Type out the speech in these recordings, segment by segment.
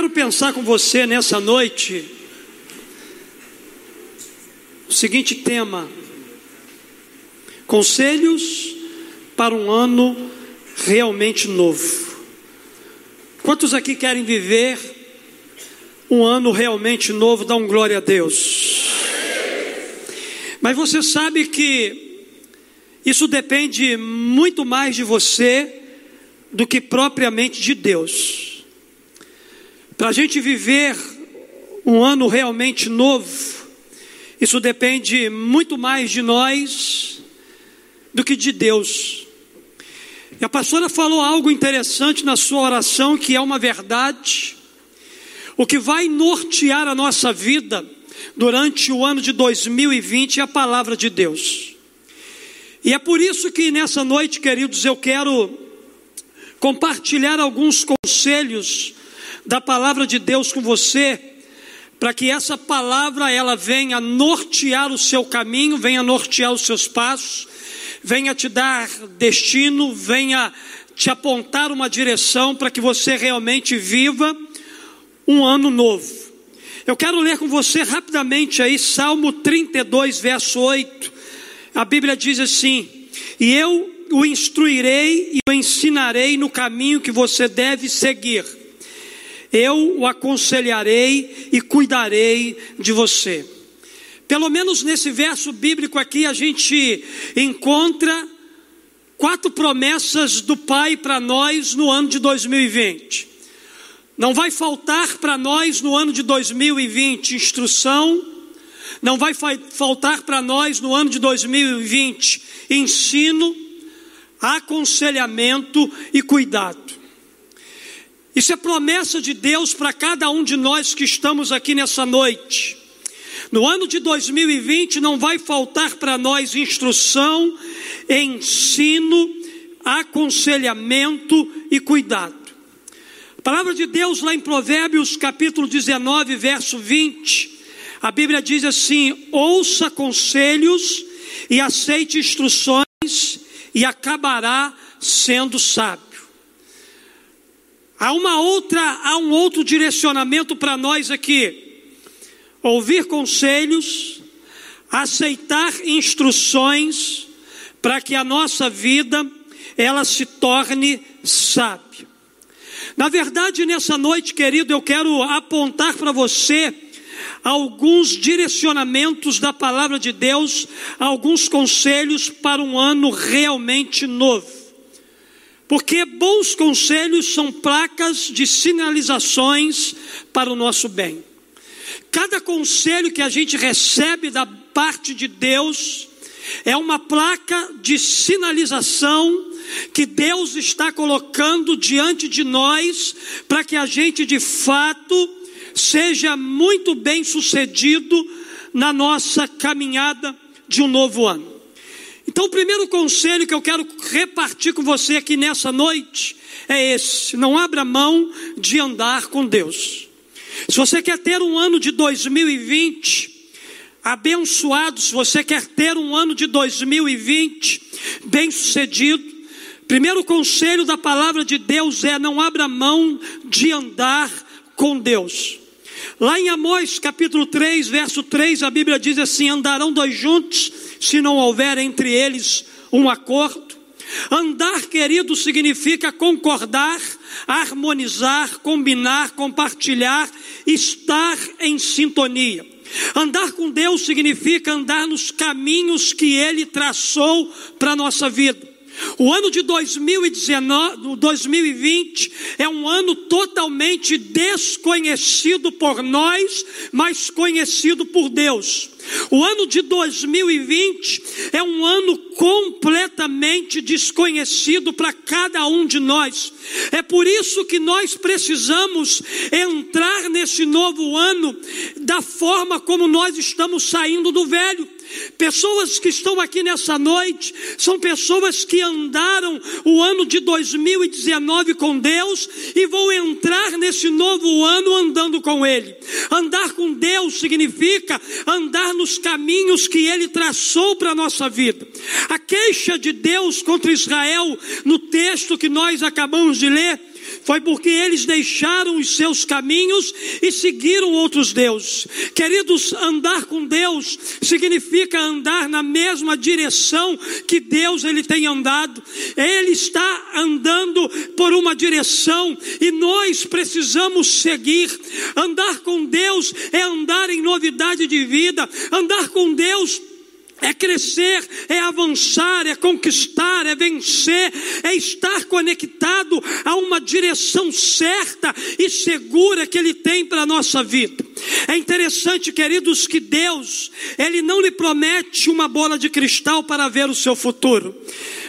quero pensar com você nessa noite o seguinte tema: conselhos para um ano realmente novo. Quantos aqui querem viver um ano realmente novo? Dá um glória a Deus. Mas você sabe que isso depende muito mais de você do que propriamente de Deus. Para a gente viver um ano realmente novo, isso depende muito mais de nós do que de Deus. E a pastora falou algo interessante na sua oração, que é uma verdade. O que vai nortear a nossa vida durante o ano de 2020 é a palavra de Deus. E é por isso que nessa noite, queridos, eu quero compartilhar alguns conselhos da palavra de Deus com você, para que essa palavra ela venha nortear o seu caminho, venha nortear os seus passos, venha te dar destino, venha te apontar uma direção para que você realmente viva um ano novo. Eu quero ler com você rapidamente aí Salmo 32, verso 8. A Bíblia diz assim: E eu o instruirei e o ensinarei no caminho que você deve seguir eu o aconselharei e cuidarei de você. Pelo menos nesse verso bíblico aqui a gente encontra quatro promessas do Pai para nós no ano de 2020. Não vai faltar para nós no ano de 2020 instrução, não vai faltar para nós no ano de 2020 ensino, aconselhamento e cuidado. Isso é promessa de Deus para cada um de nós que estamos aqui nessa noite. No ano de 2020 não vai faltar para nós instrução, ensino, aconselhamento e cuidado. A palavra de Deus lá em Provérbios capítulo 19, verso 20, a Bíblia diz assim: ouça conselhos e aceite instruções, e acabará sendo sábio. Há uma outra, há um outro direcionamento para nós aqui. Ouvir conselhos, aceitar instruções para que a nossa vida ela se torne sábia. Na verdade, nessa noite, querido, eu quero apontar para você alguns direcionamentos da palavra de Deus, alguns conselhos para um ano realmente novo. Porque bons conselhos são placas de sinalizações para o nosso bem. Cada conselho que a gente recebe da parte de Deus é uma placa de sinalização que Deus está colocando diante de nós para que a gente de fato seja muito bem sucedido na nossa caminhada de um novo ano. Então, o primeiro conselho que eu quero repartir com você aqui nessa noite é esse: não abra mão de andar com Deus. Se você quer ter um ano de 2020 abençoado, se você quer ter um ano de 2020 bem sucedido, primeiro conselho da palavra de Deus é: não abra mão de andar com Deus. Lá em Amós capítulo 3, verso 3, a Bíblia diz assim: andarão dois juntos se não houver entre eles um acordo. Andar, querido, significa concordar, harmonizar, combinar, compartilhar, estar em sintonia. Andar com Deus significa andar nos caminhos que Ele traçou para a nossa vida. O ano de 2019, 2020 é um ano totalmente desconhecido por nós, mas conhecido por Deus. O ano de 2020 é um ano completamente desconhecido para cada um de nós. É por isso que nós precisamos entrar nesse novo ano da forma como nós estamos saindo do velho. Pessoas que estão aqui nessa noite são pessoas que andaram o ano de 2019 com Deus e vão entrar nesse novo ano andando com Ele. Andar com Deus significa andar nos caminhos que Ele traçou para a nossa vida. A queixa de Deus contra Israel, no texto que nós acabamos de ler, foi porque eles deixaram os seus caminhos e seguiram outros deuses. Queridos, andar com Deus significa andar na mesma direção que Deus ele tem andado. Ele está andando por uma direção e nós precisamos seguir. Andar com Deus é andar em novidade de vida. Andar com Deus é crescer, é avançar, é conquistar, é vencer, é estar conectado a uma direção certa e segura que Ele tem para a nossa vida. É interessante, queridos, que Deus, Ele não lhe promete uma bola de cristal para ver o seu futuro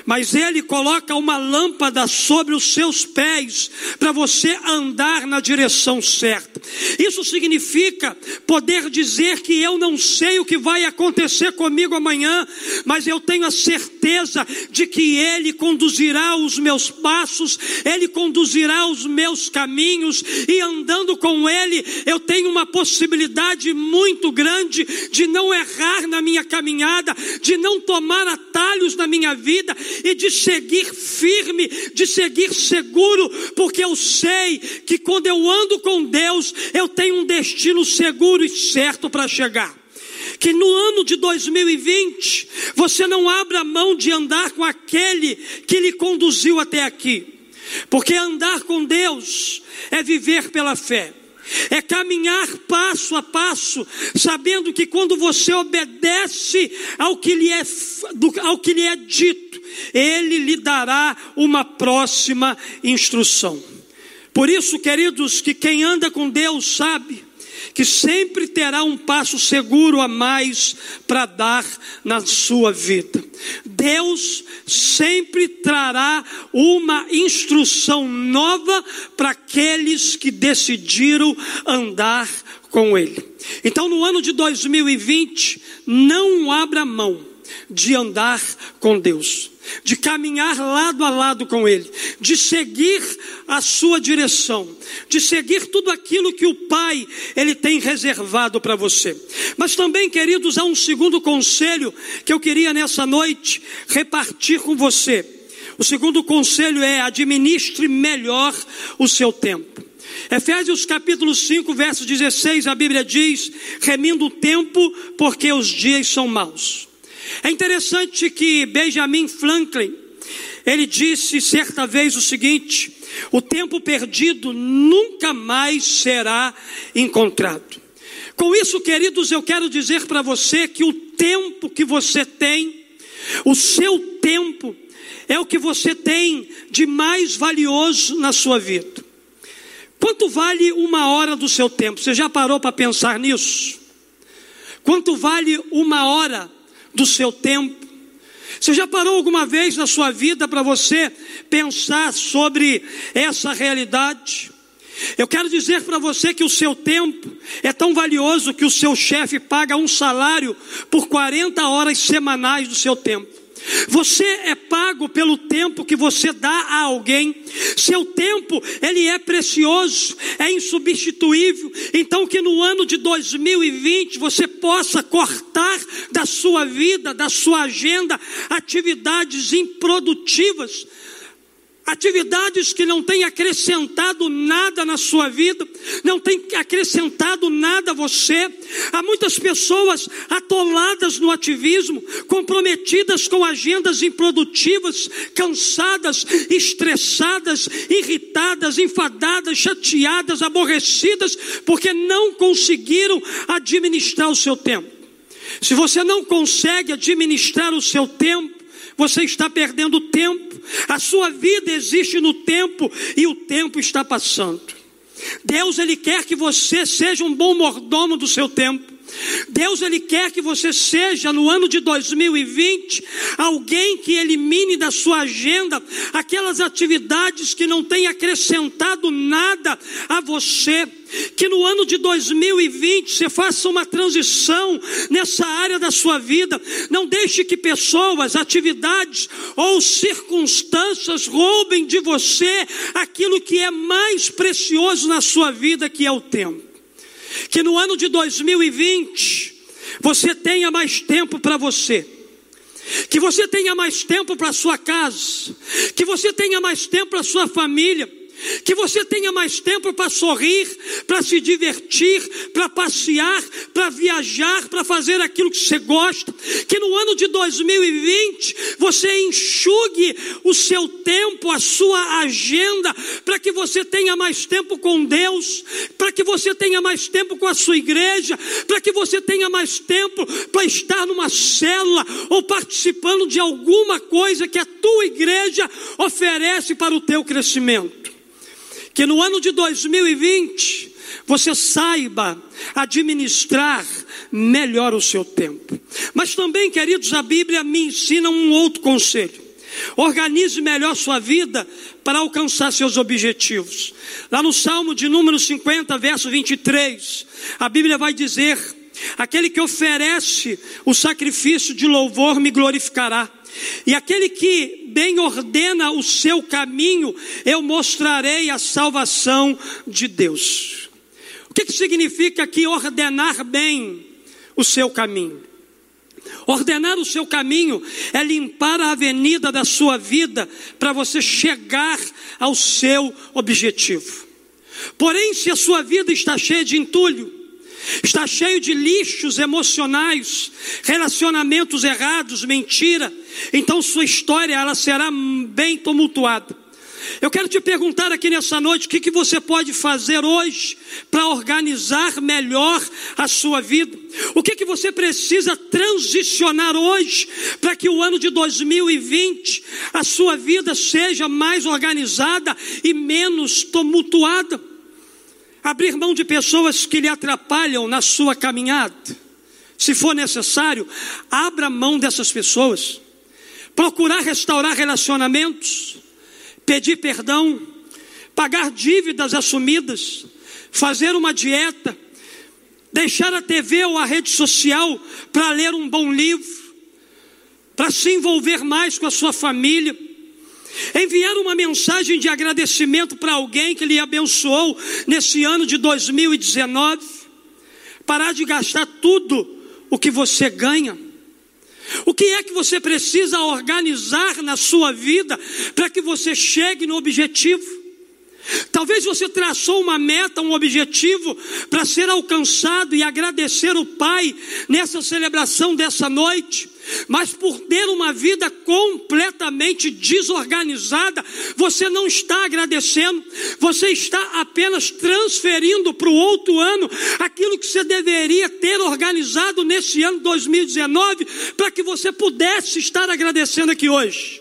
mas Ele coloca uma lâmpada sobre os seus pés para você andar na direção certa. Isso significa poder dizer que eu não sei o que vai acontecer comigo amanhã, mas eu tenho a certeza de que Ele conduzirá os meus passos, Ele conduzirá os meus caminhos, e andando com Ele, eu tenho uma possibilidade muito grande de não errar na minha caminhada, de não tomar atalhos na minha vida e de seguir firme, de seguir seguro, porque eu sei que quando eu ando com Deus, eu tenho um destino seguro e certo para chegar. Que no ano de 2020 você não abra mão de andar com aquele que lhe conduziu até aqui, porque andar com Deus é viver pela fé é caminhar passo a passo, sabendo que quando você obedece ao que lhe é, ao que lhe é dito, ele lhe dará uma próxima instrução. Por isso, queridos, que quem anda com Deus sabe que sempre terá um passo seguro a mais para dar na sua vida. Deus sempre trará uma instrução nova para aqueles que decidiram andar com Ele. Então, no ano de 2020, não abra mão de andar com Deus de caminhar lado a lado com Ele, de seguir a sua direção, de seguir tudo aquilo que o Pai Ele tem reservado para você. Mas também, queridos, há um segundo conselho que eu queria nessa noite repartir com você. O segundo conselho é administre melhor o seu tempo. Efésios capítulo 5, verso 16, a Bíblia diz: remindo o tempo, porque os dias são maus. É interessante que Benjamin Franklin, ele disse certa vez o seguinte: o tempo perdido nunca mais será encontrado. Com isso, queridos, eu quero dizer para você que o tempo que você tem, o seu tempo, é o que você tem de mais valioso na sua vida. Quanto vale uma hora do seu tempo? Você já parou para pensar nisso? Quanto vale uma hora do seu tempo. Você já parou alguma vez na sua vida para você pensar sobre essa realidade? Eu quero dizer para você que o seu tempo é tão valioso que o seu chefe paga um salário por 40 horas semanais do seu tempo. Você é pago pelo tempo que você dá a alguém. Seu tempo, ele é precioso, é insubstituível. Então que no ano de 2020 você possa cortar da sua vida, da sua agenda, atividades improdutivas atividades que não têm acrescentado nada na sua vida, não têm acrescentado nada a você. Há muitas pessoas atoladas no ativismo, comprometidas com agendas improdutivas, cansadas, estressadas, irritadas, enfadadas, chateadas, aborrecidas, porque não conseguiram administrar o seu tempo. Se você não consegue administrar o seu tempo, você está perdendo tempo. A sua vida existe no tempo e o tempo está passando. Deus ele quer que você seja um bom mordomo do seu tempo. Deus ele quer que você seja no ano de 2020 alguém que elimine da sua agenda aquelas atividades que não têm acrescentado nada a você. Que no ano de 2020 você faça uma transição nessa área da sua vida. Não deixe que pessoas, atividades ou circunstâncias roubem de você aquilo que é mais precioso na sua vida, que é o tempo. Que no ano de 2020 você tenha mais tempo para você. Que você tenha mais tempo para sua casa, que você tenha mais tempo para sua família, que você tenha mais tempo para sorrir, para se divertir, para passear, para viajar, para fazer aquilo que você gosta. Que no ano de 2020 você enxugue o seu tempo, a sua agenda, para que você tenha mais tempo com Deus, para que você tenha mais tempo com a sua igreja, para que você tenha mais tempo para estar numa célula ou participando de alguma coisa que a tua igreja oferece para o teu crescimento que no ano de 2020 você saiba administrar melhor o seu tempo. Mas também, queridos, a Bíblia me ensina um outro conselho. Organize melhor sua vida para alcançar seus objetivos. Lá no Salmo de número 50, verso 23, a Bíblia vai dizer: Aquele que oferece o sacrifício de louvor me glorificará. E aquele que bem ordena o seu caminho, eu mostrarei a salvação de Deus. O que, que significa aqui ordenar bem o seu caminho? Ordenar o seu caminho é limpar a avenida da sua vida para você chegar ao seu objetivo. Porém, se a sua vida está cheia de entulho, está cheio de lixos emocionais, relacionamentos errados, mentira, então sua história ela será bem tumultuada. Eu quero te perguntar aqui nessa noite o que, que você pode fazer hoje para organizar melhor a sua vida. O que, que você precisa transicionar hoje para que o ano de 2020 a sua vida seja mais organizada e menos tumultuada abrir mão de pessoas que lhe atrapalham na sua caminhada. Se for necessário, abra mão dessas pessoas. Procurar restaurar relacionamentos, pedir perdão, pagar dívidas assumidas, fazer uma dieta, deixar a TV ou a rede social para ler um bom livro, para se envolver mais com a sua família Enviar uma mensagem de agradecimento para alguém que lhe abençoou nesse ano de 2019. Parar de gastar tudo o que você ganha. O que é que você precisa organizar na sua vida para que você chegue no objetivo? Talvez você traçou uma meta, um objetivo para ser alcançado e agradecer o Pai nessa celebração dessa noite. Mas por ter uma vida completamente desorganizada, você não está agradecendo, você está apenas transferindo para o outro ano aquilo que você deveria ter organizado nesse ano 2019 para que você pudesse estar agradecendo aqui hoje.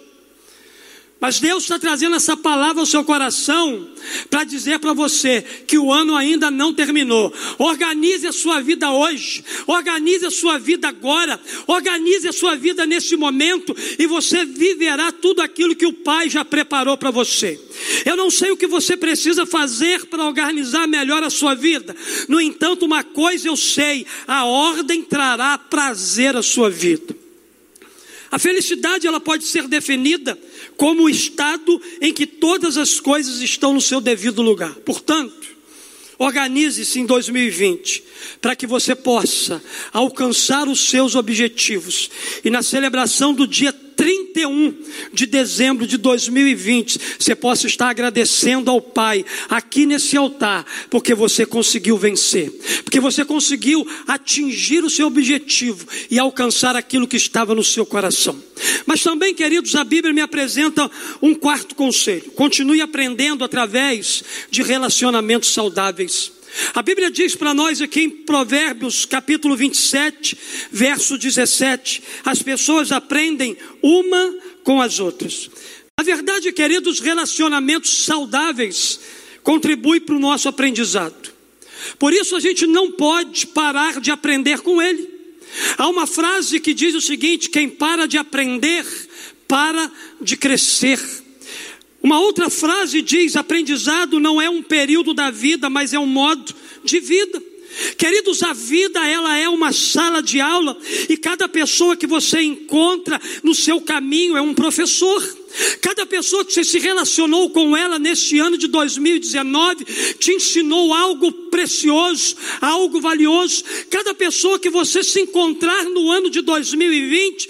Mas Deus está trazendo essa palavra ao seu coração para dizer para você que o ano ainda não terminou. Organize a sua vida hoje, organize a sua vida agora, organize a sua vida nesse momento e você viverá tudo aquilo que o Pai já preparou para você. Eu não sei o que você precisa fazer para organizar melhor a sua vida. No entanto, uma coisa eu sei: a ordem trará prazer à sua vida. A felicidade ela pode ser definida como o estado em que todas as coisas estão no seu devido lugar. Portanto, organize-se em 2020 para que você possa alcançar os seus objetivos e na celebração do dia 31 de dezembro de 2020, você possa estar agradecendo ao Pai aqui nesse altar, porque você conseguiu vencer, porque você conseguiu atingir o seu objetivo e alcançar aquilo que estava no seu coração. Mas também, queridos, a Bíblia me apresenta um quarto conselho: continue aprendendo através de relacionamentos saudáveis. A Bíblia diz para nós aqui em Provérbios capítulo 27, verso 17: as pessoas aprendem uma com as outras. Na verdade, queridos, relacionamentos saudáveis contribuem para o nosso aprendizado. Por isso a gente não pode parar de aprender com ele. Há uma frase que diz o seguinte: quem para de aprender, para de crescer. Uma outra frase diz: aprendizado não é um período da vida, mas é um modo de vida. Queridos, a vida ela é uma sala de aula e cada pessoa que você encontra no seu caminho é um professor. Cada pessoa que você se relacionou com ela neste ano de 2019 te ensinou algo precioso, algo valioso. Cada pessoa que você se encontrar no ano de 2020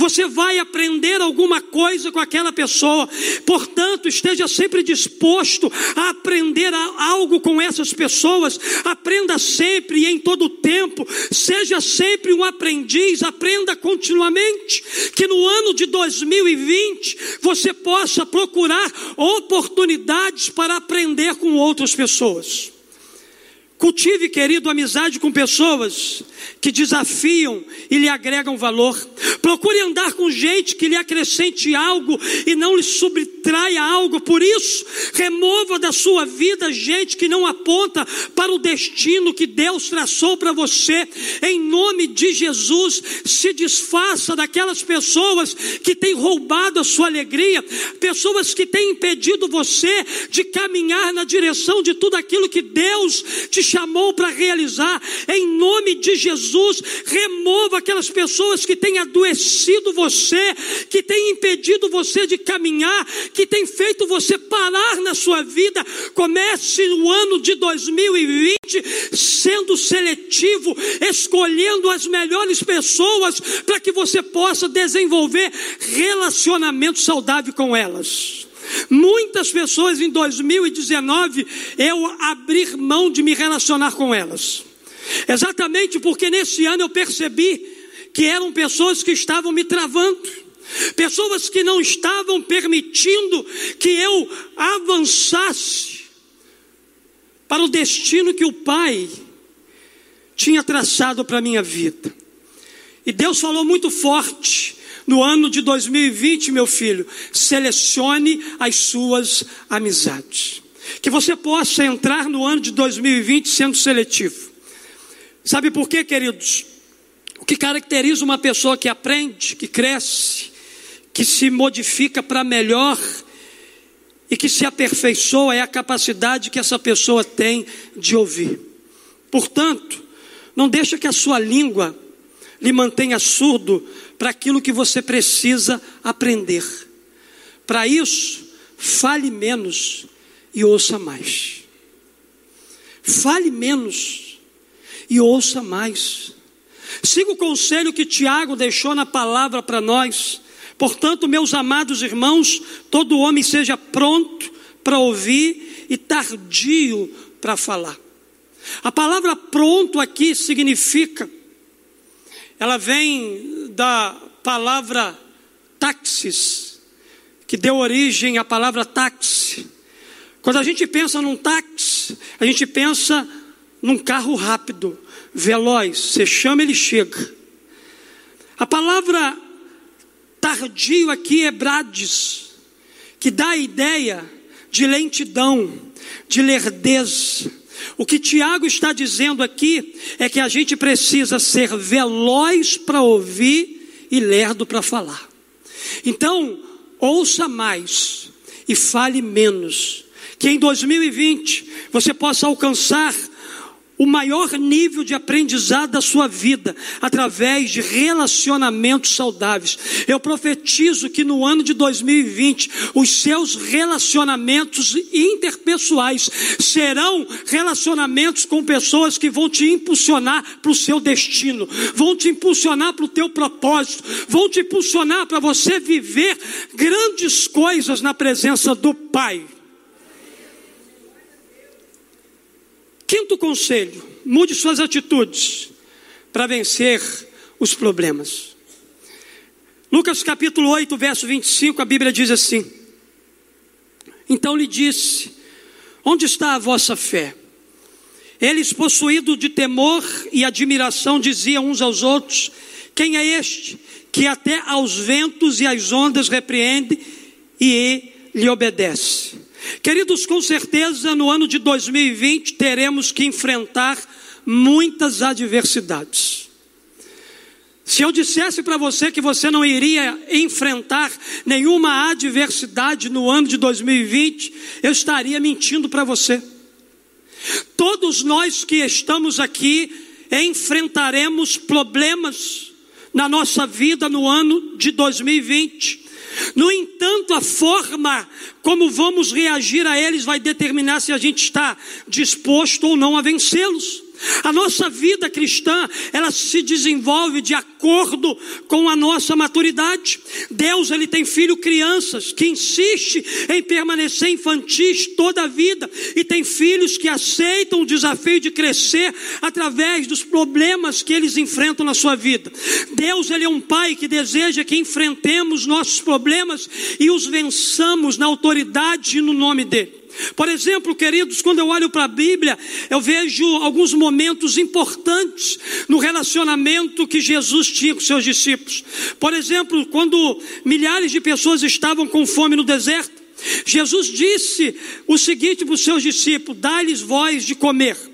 você vai aprender alguma coisa com aquela pessoa. Portanto, esteja sempre disposto a aprender algo com essas pessoas. Aprenda sempre e em todo o tempo. Seja sempre um aprendiz. Aprenda continuamente. Que no ano de 2020 você possa procurar oportunidades para aprender com outras pessoas. Cultive, querido, amizade com pessoas que desafiam e lhe agregam valor. Procure andar com gente que lhe acrescente algo e não lhe subtraia algo. Por isso, remova da sua vida gente que não aponta para o destino que Deus traçou para você. Em nome de Jesus, se desfaça daquelas pessoas que têm roubado a sua alegria, pessoas que têm impedido você de caminhar na direção de tudo aquilo que Deus te chamou para realizar. Em nome de Jesus, remova aquelas pessoas que têm adoecido você, que têm impedido você de caminhar, que têm feito você parar na sua vida. Comece o ano de 2020 sendo seletivo, escolhendo as melhores pessoas para que você possa desenvolver relacionamento saudável com elas. Muitas pessoas em 2019 eu abrir mão de me relacionar com elas. Exatamente porque nesse ano eu percebi que eram pessoas que estavam me travando, pessoas que não estavam permitindo que eu avançasse para o destino que o Pai tinha traçado para a minha vida. E Deus falou muito forte no ano de 2020, meu filho, selecione as suas amizades. Que você possa entrar no ano de 2020 sendo seletivo. Sabe por quê, queridos? O que caracteriza uma pessoa que aprende, que cresce, que se modifica para melhor e que se aperfeiçoa é a capacidade que essa pessoa tem de ouvir. Portanto, não deixa que a sua língua lhe mantenha surdo para aquilo que você precisa aprender. Para isso, fale menos e ouça mais. Fale menos e ouça mais. Siga o conselho que Tiago deixou na palavra para nós. Portanto, meus amados irmãos, todo homem seja pronto para ouvir e tardio para falar. A palavra pronto aqui significa ela vem da palavra táxis, que deu origem à palavra táxi. Quando a gente pensa num táxi, a gente pensa num carro rápido, veloz, você chama, ele chega. A palavra tardio aqui é brades, que dá a ideia de lentidão, de lerdeza. O que Tiago está dizendo aqui é que a gente precisa ser veloz para ouvir e lerdo para falar. Então, ouça mais e fale menos. Que em 2020 você possa alcançar o maior nível de aprendizado da sua vida através de relacionamentos saudáveis. Eu profetizo que no ano de 2020 os seus relacionamentos interpessoais serão relacionamentos com pessoas que vão te impulsionar para o seu destino, vão te impulsionar para o teu propósito, vão te impulsionar para você viver grandes coisas na presença do Pai. Quinto conselho: mude suas atitudes para vencer os problemas. Lucas capítulo 8, verso 25, a Bíblia diz assim: Então lhe disse: Onde está a vossa fé? Eles, possuídos de temor e admiração, diziam uns aos outros: Quem é este que até aos ventos e às ondas repreende e lhe obedece? Queridos, com certeza no ano de 2020 teremos que enfrentar muitas adversidades. Se eu dissesse para você que você não iria enfrentar nenhuma adversidade no ano de 2020, eu estaria mentindo para você. Todos nós que estamos aqui enfrentaremos problemas na nossa vida no ano de 2020. No entanto, a forma como vamos reagir a eles vai determinar se a gente está disposto ou não a vencê-los. A nossa vida cristã, ela se desenvolve de acordo com a nossa maturidade. Deus, ele tem filho crianças que insiste em permanecer infantis toda a vida e tem filhos que aceitam o desafio de crescer através dos problemas que eles enfrentam na sua vida. Deus, ele é um pai que deseja que enfrentemos nossos problemas e os vençamos na autoridade e no nome dele. Por exemplo, queridos, quando eu olho para a Bíblia, eu vejo alguns momentos importantes no relacionamento que Jesus tinha com seus discípulos. Por exemplo, quando milhares de pessoas estavam com fome no deserto, Jesus disse o seguinte para os seus discípulos: dá-lhes voz de comer.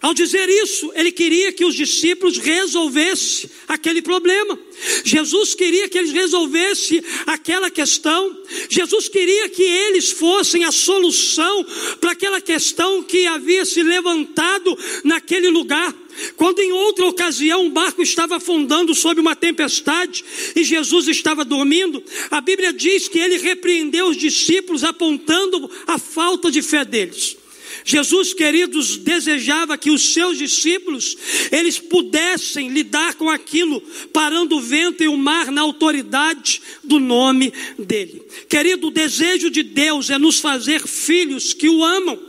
Ao dizer isso, ele queria que os discípulos resolvessem aquele problema. Jesus queria que eles resolvessem aquela questão. Jesus queria que eles fossem a solução para aquela questão que havia se levantado naquele lugar. Quando em outra ocasião um barco estava afundando sob uma tempestade e Jesus estava dormindo, a Bíblia diz que ele repreendeu os discípulos apontando a falta de fé deles. Jesus, queridos, desejava que os seus discípulos, eles pudessem lidar com aquilo, parando o vento e o mar na autoridade do nome dele. Querido, o desejo de Deus é nos fazer filhos que o amam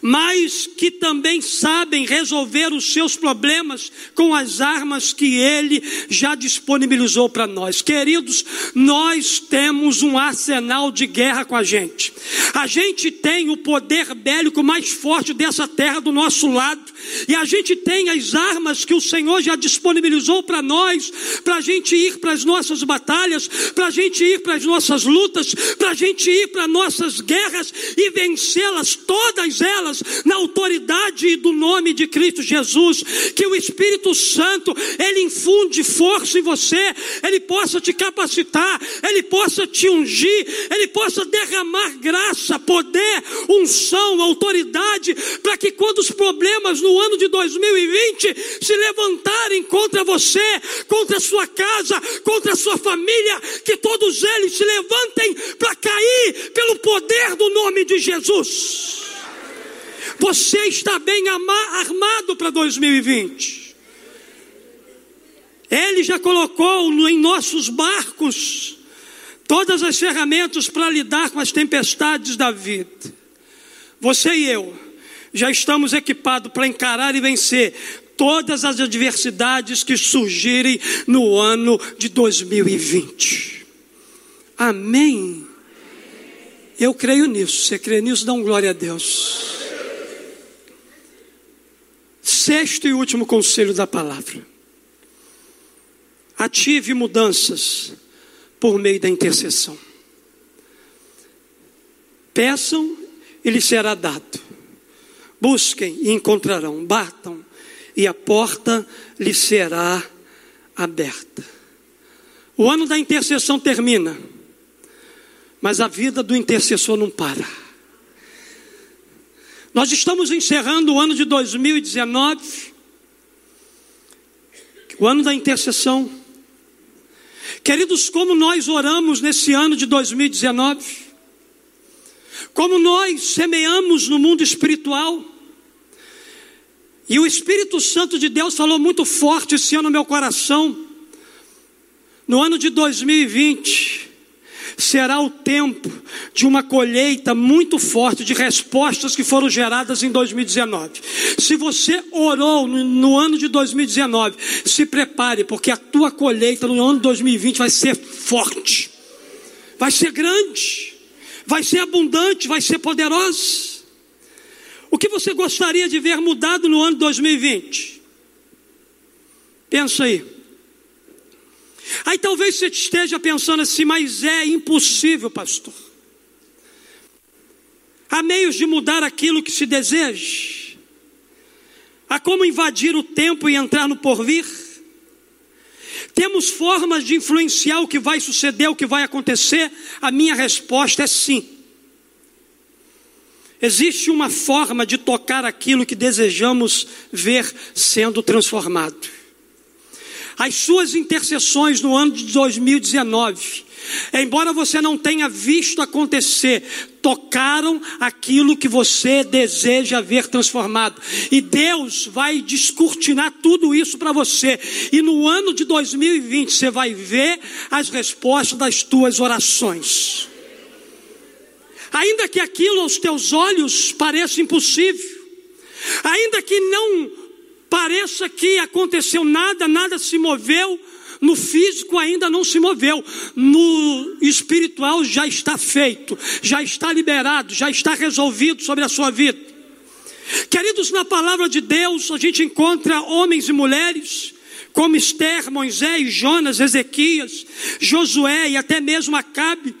mas que também sabem resolver os seus problemas com as armas que Ele já disponibilizou para nós. Queridos, nós temos um arsenal de guerra com a gente. A gente tem o poder bélico mais forte dessa terra do nosso lado, e a gente tem as armas que o Senhor já disponibilizou para nós, para a gente ir para as nossas batalhas, para a gente ir para as nossas lutas, para a gente ir para nossas guerras e vencê-las todas elas elas na autoridade do nome de Cristo Jesus, que o Espírito Santo ele infunde força em você, ele possa te capacitar, ele possa te ungir, ele possa derramar graça, poder, unção, autoridade, para que quando os problemas no ano de 2020 se levantarem contra você, contra a sua casa, contra a sua família, que todos eles se levantem para cair pelo poder do nome de Jesus. Você está bem armado para 2020. Ele já colocou em nossos barcos todas as ferramentas para lidar com as tempestades da vida. Você e eu já estamos equipados para encarar e vencer todas as adversidades que surgirem no ano de 2020. Amém. Eu creio nisso. Você crê nisso? Dá um glória a Deus. Sexto e último conselho da palavra. Ative mudanças por meio da intercessão. Peçam e lhes será dado. Busquem e encontrarão. Batam e a porta lhes será aberta. O ano da intercessão termina, mas a vida do intercessor não para. Nós estamos encerrando o ano de 2019, o ano da intercessão. Queridos, como nós oramos nesse ano de 2019, como nós semeamos no mundo espiritual, e o Espírito Santo de Deus falou muito forte esse ano no meu coração, no ano de 2020, será o tempo de uma colheita muito forte de respostas que foram geradas em 2019. Se você orou no, no ano de 2019, se prepare, porque a tua colheita no ano de 2020 vai ser forte, vai ser grande, vai ser abundante, vai ser poderosa. O que você gostaria de ver mudado no ano de 2020? Pensa aí. Aí talvez você esteja pensando assim, mas é impossível, pastor. Há meios de mudar aquilo que se deseja. Há como invadir o tempo e entrar no porvir. Temos formas de influenciar o que vai suceder, o que vai acontecer? A minha resposta é sim. Existe uma forma de tocar aquilo que desejamos ver sendo transformado. As suas intercessões no ano de 2019 embora você não tenha visto acontecer, tocaram aquilo que você deseja ver transformado. E Deus vai descortinar tudo isso para você. E no ano de 2020 você vai ver as respostas das tuas orações. Ainda que aquilo aos teus olhos pareça impossível, ainda que não pareça que aconteceu nada, nada se moveu, no físico ainda não se moveu, no espiritual já está feito, já está liberado, já está resolvido sobre a sua vida. Queridos, na palavra de Deus a gente encontra homens e mulheres como Esther, Moisés, Jonas, Ezequias, Josué e até mesmo Acabe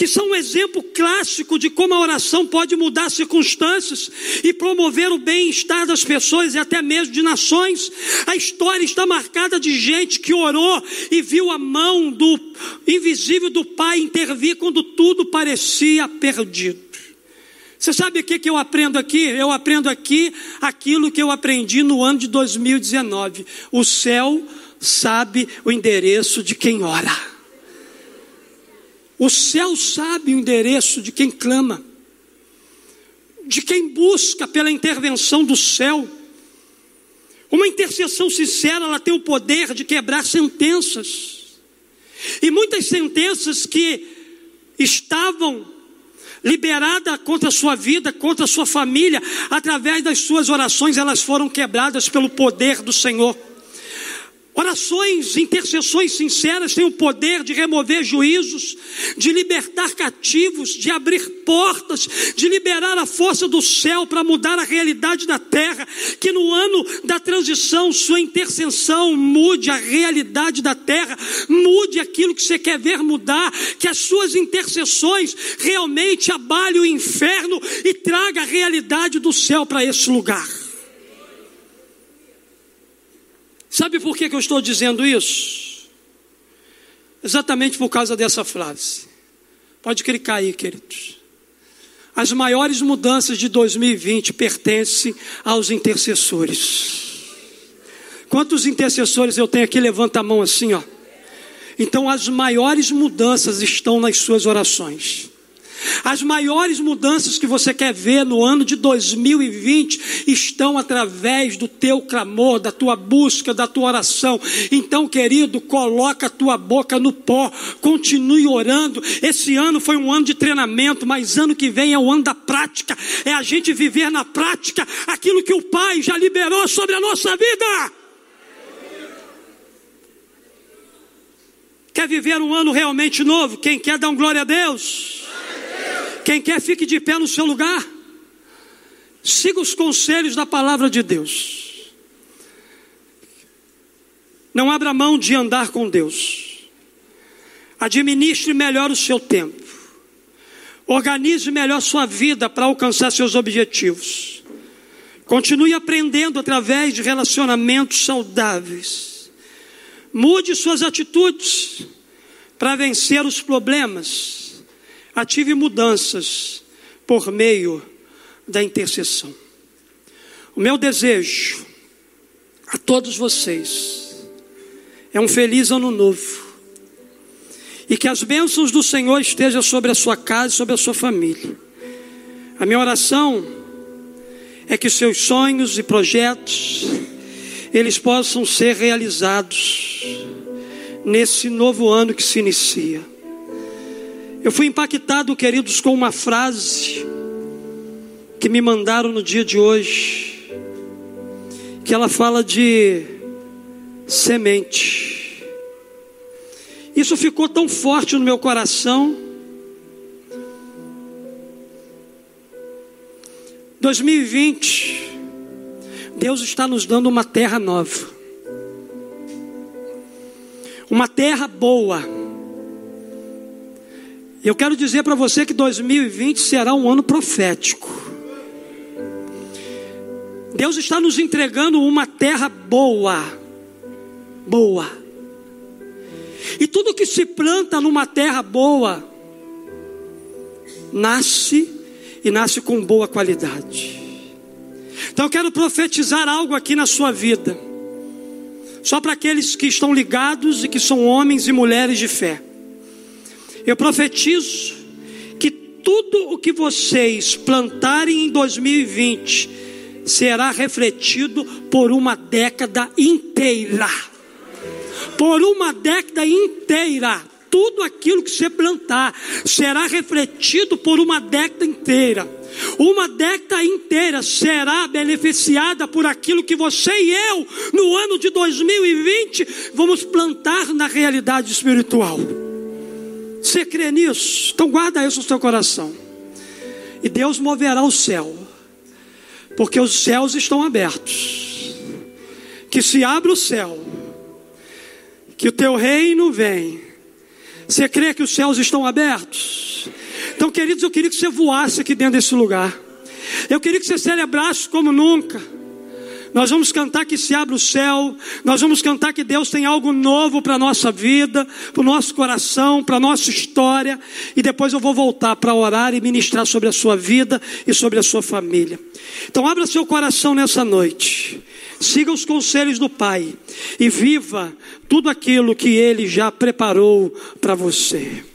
que são um exemplo clássico de como a oração pode mudar circunstâncias e promover o bem-estar das pessoas e até mesmo de nações. A história está marcada de gente que orou e viu a mão do invisível do Pai intervir quando tudo parecia perdido. Você sabe o que, eu aprendo aqui? Eu aprendo aqui aquilo que eu aprendi no ano de 2019. O céu sabe o endereço de quem ora. O céu sabe o endereço de quem clama, de quem busca pela intervenção do céu. Uma intercessão sincera, ela tem o poder de quebrar sentenças. E muitas sentenças que estavam liberadas contra a sua vida, contra a sua família, através das suas orações, elas foram quebradas pelo poder do Senhor. Orações, intercessões sinceras têm o poder de remover juízos, de libertar cativos, de abrir portas, de liberar a força do céu para mudar a realidade da terra. Que no ano da transição, sua intercessão mude a realidade da terra, mude aquilo que você quer ver mudar. Que as suas intercessões realmente abalem o inferno e traga a realidade do céu para esse lugar. Sabe por que, que eu estou dizendo isso? Exatamente por causa dessa frase. Pode clicar aí, queridos. As maiores mudanças de 2020 pertencem aos intercessores. Quantos intercessores eu tenho aqui? Levanta a mão assim, ó. Então, as maiores mudanças estão nas suas orações. As maiores mudanças que você quer ver no ano de 2020 estão através do teu clamor, da tua busca, da tua oração. Então, querido, coloca a tua boca no pó, continue orando. Esse ano foi um ano de treinamento, mas ano que vem é o ano da prática. É a gente viver na prática aquilo que o Pai já liberou sobre a nossa vida. Quer viver um ano realmente novo? Quem quer dar um glória a Deus? Quem quer, fique de pé no seu lugar. Siga os conselhos da palavra de Deus. Não abra mão de andar com Deus. Administre melhor o seu tempo. Organize melhor sua vida para alcançar seus objetivos. Continue aprendendo através de relacionamentos saudáveis. Mude suas atitudes para vencer os problemas ative mudanças por meio da intercessão. O meu desejo a todos vocês é um feliz ano novo. E que as bênçãos do Senhor estejam sobre a sua casa e sobre a sua família. A minha oração é que seus sonhos e projetos eles possam ser realizados nesse novo ano que se inicia. Eu fui impactado, queridos, com uma frase que me mandaram no dia de hoje, que ela fala de semente. Isso ficou tão forte no meu coração. 2020, Deus está nos dando uma terra nova, uma terra boa eu quero dizer para você que 2020 será um ano profético. Deus está nos entregando uma terra boa, boa. E tudo que se planta numa terra boa, nasce e nasce com boa qualidade. Então eu quero profetizar algo aqui na sua vida, só para aqueles que estão ligados e que são homens e mulheres de fé. Eu profetizo que tudo o que vocês plantarem em 2020 será refletido por uma década inteira. Por uma década inteira. Tudo aquilo que você plantar será refletido por uma década inteira. Uma década inteira será beneficiada por aquilo que você e eu, no ano de 2020, vamos plantar na realidade espiritual. Você crê nisso? Então guarda isso no seu coração. E Deus moverá o céu, porque os céus estão abertos. Que se abra o céu, que o teu reino vem. Você crê que os céus estão abertos? Então, queridos, eu queria que você voasse aqui dentro desse lugar. Eu queria que você celebrasse como nunca. Nós vamos cantar que se abre o céu, nós vamos cantar que Deus tem algo novo para a nossa vida, para o nosso coração, para a nossa história, e depois eu vou voltar para orar e ministrar sobre a sua vida e sobre a sua família. Então, abra seu coração nessa noite, siga os conselhos do Pai e viva tudo aquilo que Ele já preparou para você.